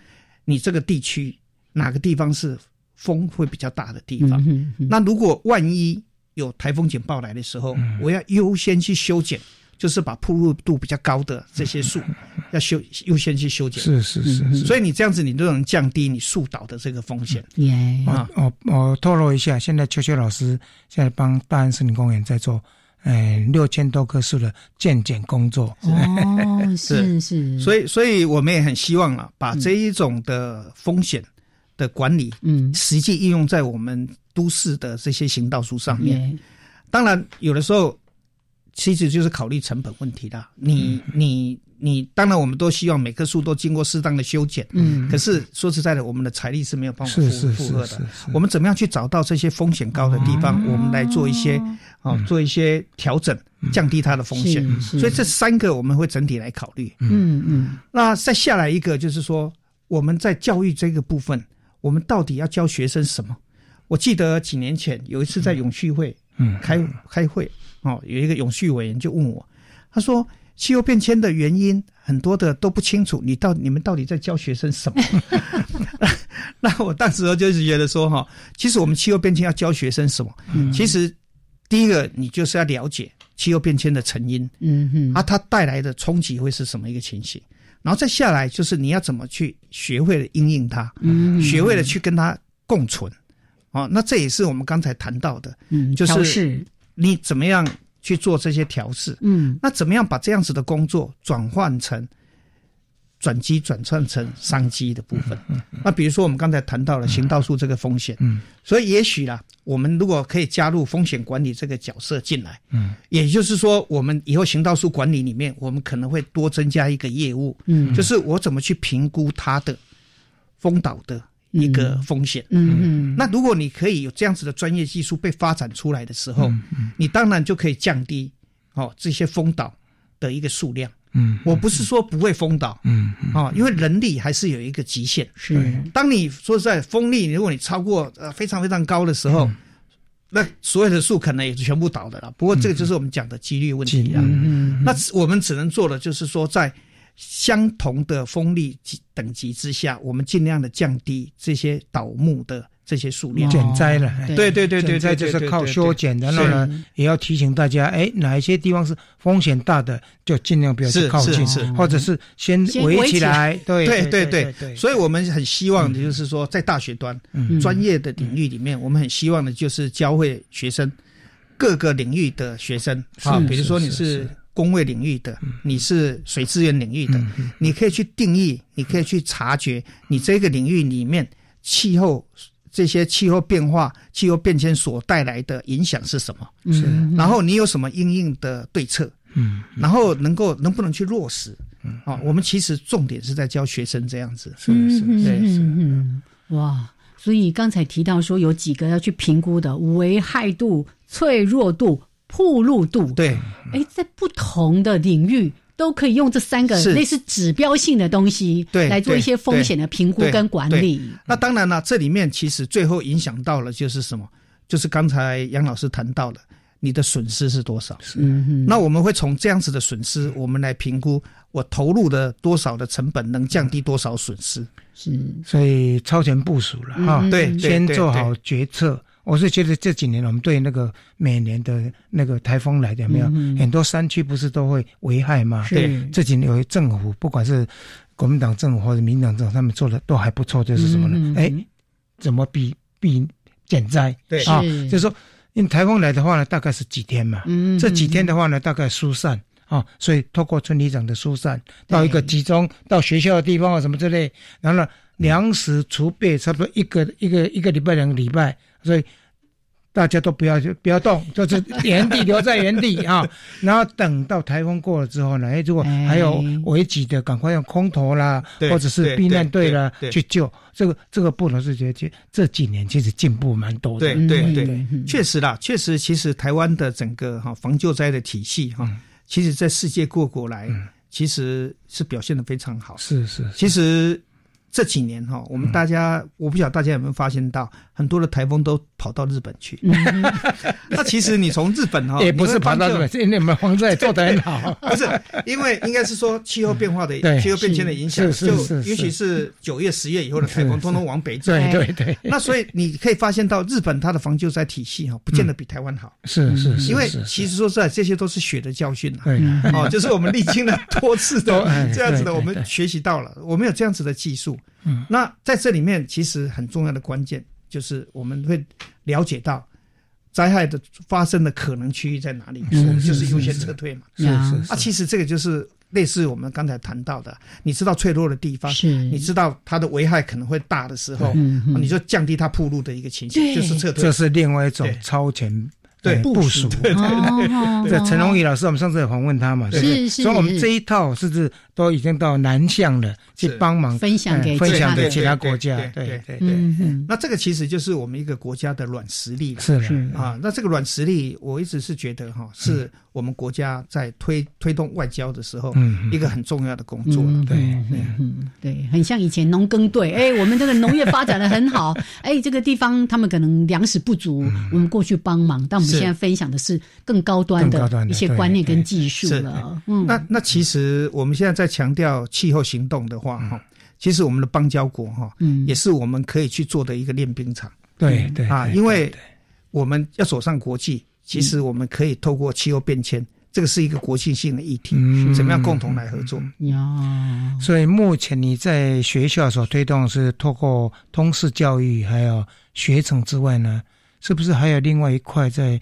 你这个地区哪个地方是风会比较大的地方。那如果万一。有台风警报来的时候，我要优先去修剪，就是把铺路度比较高的这些树，要修优先去修剪。是是是，所以你这样子，你都能降低你树倒的这个风险。我我透露一下，现在秋秋老师现在帮大安森林公园在做哎六千多棵树的健检工作。哦，是是，所以所以我们也很希望啊，把这一种的风险的管理，嗯，实际应用在我们都市的这些行道树上面。当然，有的时候其实就是考虑成本问题啦。你你。你当然，我们都希望每棵树都经过适当的修剪。嗯，可是说实在的，我们的财力是没有办法负负荷的。我们怎么样去找到这些风险高的地方，我们来做一些啊，做一些调整，降低它的风险。所以这三个我们会整体来考虑。嗯嗯。那再下来一个就是说，我们在教育这个部分，我们到底要教学生什么？我记得几年前有一次在永续会，嗯，开开会哦，有一个永续委员就问我，他说。气候变迁的原因很多的都不清楚，你到你们到底在教学生什么？那我当时就是觉得说哈，其实我们气候变迁要教学生什么？其实第一个你就是要了解气候变迁的成因，嗯哼，啊，它带来的冲击会是什么一个情形？然后再下来就是你要怎么去学会了应应它，嗯，学会了去跟它共存，哦，那这也是我们刚才谈到的，嗯，就是你怎么样？去做这些调试，嗯，那怎么样把这样子的工作转换成转机，转换成商机的部分？那比如说我们刚才谈到了行道树这个风险，嗯，所以也许啦，我们如果可以加入风险管理这个角色进来，嗯，也就是说，我们以后行道树管理里面，我们可能会多增加一个业务，嗯，就是我怎么去评估它的风导的。一个风险，嗯嗯，那如果你可以有这样子的专业技术被发展出来的时候，你当然就可以降低哦这些风岛的一个数量。嗯，我不是说不会封岛，嗯哦，因为人力还是有一个极限。是，当你说在风力，如果你超过呃非常非常高的时候，那所有的树可能也是全部倒的了。不过这个就是我们讲的几率问题啊。嗯嗯，那我们只能做的就是说在。相同的风力等级之下，我们尽量的降低这些倒木的这些数量，减灾了。对。对对对，灾就是靠修剪的。然呢，也要提醒大家，哎，哪一些地方是风险大的，就尽量不要去靠近，或者是先围起来。对对对对，所以我们很希望的就是说，在大学端专业的领域里面，我们很希望的就是教会学生各个领域的学生。啊，比如说你是。工位领域的，你是水资源领域的，你可以去定义，你可以去察觉你这个领域里面气候这些气候变化、气候变迁所带来的影响是什么？嗯，然后你有什么应应的对策？嗯，然后能够能不能去落实？嗯，啊，我们其实重点是在教学生这样子，是不是？对，嗯，哇，所以刚才提到说有几个要去评估的危害度、脆弱度。铺路度对，哎，在不同的领域都可以用这三个类似指标性的东西，对，来做一些风险的评估跟管理。那当然了，这里面其实最后影响到了就是什么？就是刚才杨老师谈到的，你的损失是多少？嗯那我们会从这样子的损失，我们来评估我投入的多少的成本能降低多少损失。是，所以超前部署了哈。对，先做好决策。我是觉得这几年我们对那个每年的那个台风来的没有很多山区不是都会危害吗？对，这几年有政府不管是国民党政府或者民党政府，他们做的都还不错。就是什么呢？哎，怎么避避减灾？对啊，就是说，因为台风来的话呢，大概是几天嘛？嗯，这几天的话呢，大概疏散啊，所以透过村里长的疏散到一个集中到学校的地方啊什么之类，然后呢，粮食储备差不多一个一个一个礼拜两个礼拜。所以大家都不要不要动，就是原地留在原地啊。然后等到台风过了之后呢，哎，如果还有危急的，赶快用空投啦，或者是避难队啦去救。这个这个不能是觉得这几年其实进步蛮多的。对对对，确实啦，确实，其实台湾的整个哈防救灾的体系哈，其实在世界各国来，其实是表现的非常好。是是，其实。这几年哈，我们大家我不晓得大家有没有发现到，很多的台风都跑到日本去。那其实你从日本哈，也不是跑到日本，是因为我们防灾做得很好。不是，因为应该是说气候变化的气候变迁的影响，就尤其是九月、十月以后的台风，通通往北走。对对对。那所以你可以发现到，日本它的防救灾体系哈，不见得比台湾好。是是是。因为其实说实在，这些都是血的教训啊。哦，就是我们历经了多次的这样子的，我们学习到了，我们有这样子的技术。嗯，那在这里面其实很重要的关键就是我们会了解到，灾害的发生的可能区域在哪里，就是优先撤退嘛。是是啊，其实这个就是类似我们刚才谈到的，你知道脆弱的地方，是你知道它的危害可能会大的时候，你就降低它铺路的一个情形，就是撤退。这是另外一种超前。对部署，对对对，这陈荣宇老师，我们上次也访问他嘛？是是，所以我们这一套是不是都已经到南向了，去帮忙分享给分享给其他国家？对对对。那这个其实就是我们一个国家的软实力了。是是啊，那这个软实力，我一直是觉得哈，是我们国家在推推动外交的时候，一个很重要的工作。对对对，很像以前农耕队，哎，我们这个农业发展的很好，哎，这个地方他们可能粮食不足，我们过去帮忙，但我们。现在分享的是更高端的一些观念跟技术了。嗯，那那其实我们现在在强调气候行动的话，哈，其实我们的邦交国哈，嗯，也是我们可以去做的一个练兵场。对对啊，因为我们要走上国际，其实我们可以透过气候变迁，这个是一个国际性的议题，怎么样共同来合作？呀，所以目前你在学校所推动是透过通识教育还有学程之外呢？是不是还有另外一块在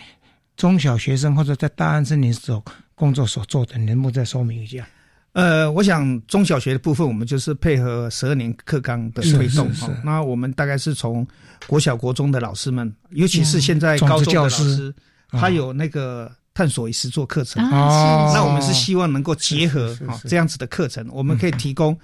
中小学生或者在大安森林所工作所做的？能不能再说明一下？呃，我想中小学的部分，我们就是配合十二年课纲的推动哈。那我们大概是从国小、国中的老师们，尤其是现在高中的老师，他有那个探索与实作课程。那我们是希望能够结合啊这样子的课程，我们可以提供。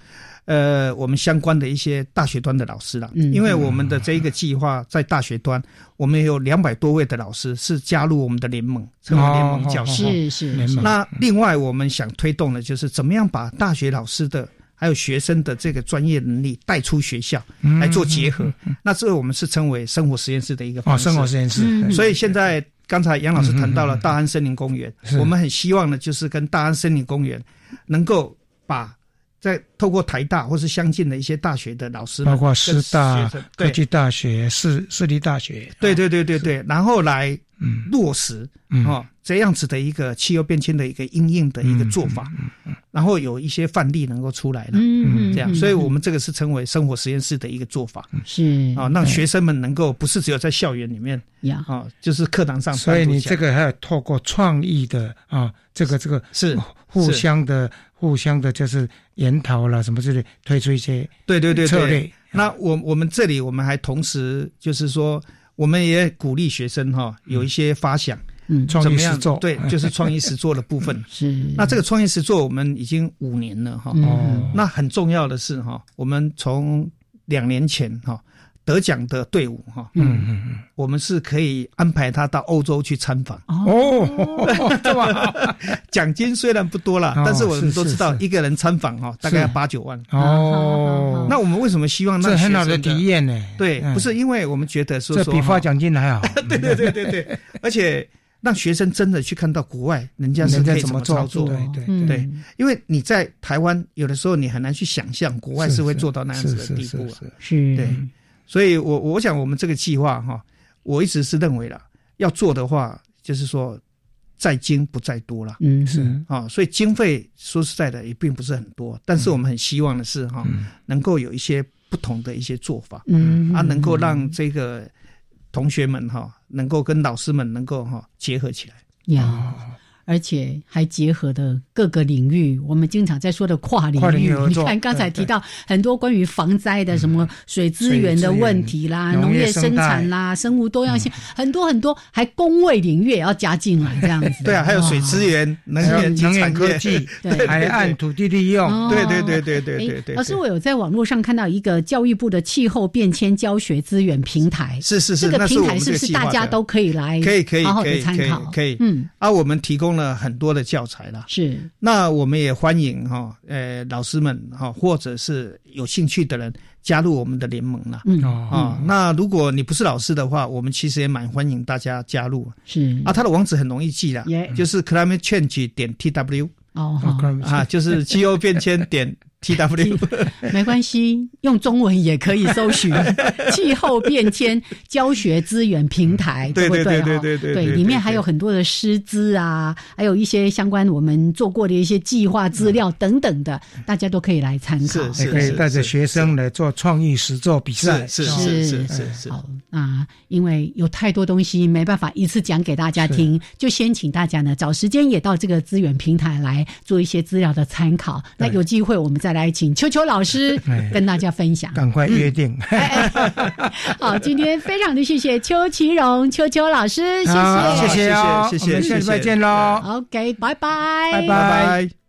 呃，我们相关的一些大学端的老师了，因为我们的这一个计划在大学端，我们有两百多位的老师是加入我们的联盟，成为联盟教师。是是。那另外我们想推动的就是怎么样把大学老师的还有学生的这个专业能力带出学校来做结合。那这个我们是称为生活实验室的一个方式。生活实验室。所以现在刚才杨老师谈到了大安森林公园，我们很希望呢，就是跟大安森林公园能够把。在透过台大或是相近的一些大学的老师，包括师大、科技大学、市市立大学，对对对对对，然后来落实哦这样子的一个气候变迁的一个应用的一个做法，然后有一些范例能够出来了，嗯这样，所以我们这个是称为生活实验室的一个做法，是。啊，让学生们能够不是只有在校园里面啊，就是课堂上，所以你这个还要透过创意的啊，这个这个是互相的。互相的，就是研讨了什么之类，推出一些对对对。策略。那我我们这里，我们还同时就是说，我们也鼓励学生哈，有一些发想，嗯，创意实作，对，就是创意实作的部分。是。那这个创意实作，我们已经五年了哈。哦。那很重要的是哈，我们从两年前哈。得奖的队伍哈，嗯嗯嗯，我们是可以安排他到欧洲去参访哦，对吧？奖金虽然不多了，但是我们都知道一个人参访哈，大概要八九万哦。那我们为什么希望那很好的体验呢？对，不是因为我们觉得说这比发奖金还好，对对对对对，而且让学生真的去看到国外人家是可以怎么操作，对对对，因为你在台湾有的时候你很难去想象国外是会做到那样子的地步，是，对。所以，我我想，我们这个计划哈，我一直是认为了，要做的话，就是说，在精不在多了。嗯，是。啊，所以经费说实在的也并不是很多，但是我们很希望的是哈，能够有一些不同的一些做法，嗯，啊，能够让这个同学们哈，能够跟老师们能够哈结合起来。呀。而且还结合的各个领域，我们经常在说的跨领域。你看刚才提到很多关于防灾的，什么水资源的问题啦，农业生产啦，生物多样性，很多很多，还工位领域也要加进来这样子。对啊，还有水资源、能源、能源科技、海岸土地利用。对对对对对对对。老师，我有在网络上看到一个教育部的气候变迁教学资源平台。是是是，这个平台是不是大家都可以来？可以可以好好的参考。可以嗯，啊，我们提供。了很多的教材了，是。那我们也欢迎哈，呃，老师们哈，或者是有兴趣的人加入我们的联盟了。嗯啊，那如果你不是老师的话，我们其实也蛮欢迎大家加入。是啊，他的网址很容易记啦，就是 climate change 点 tw 哦，啊，就是气候变迁点。T W，没关系，用中文也可以搜寻 气候变迁教学资源平台，对不对？对对对对对，里面还有很多的师资啊，还有一些相关我们做过的一些计划资料等等的，大家都可以来参考，也可以带着学生来做创意实作比赛，是是是是是。好，那因为有太多东西没办法一次讲给大家听，就先请大家呢找时间也到这个资源平台来做一些资料的参考。那有机会我们再。再来，请秋秋老师跟大家分享。赶快约定。好，今天非常的谢谢邱其荣秋秋老师，谢谢，谢谢，谢谢，我们，下次再见喽。OK，拜拜，拜拜。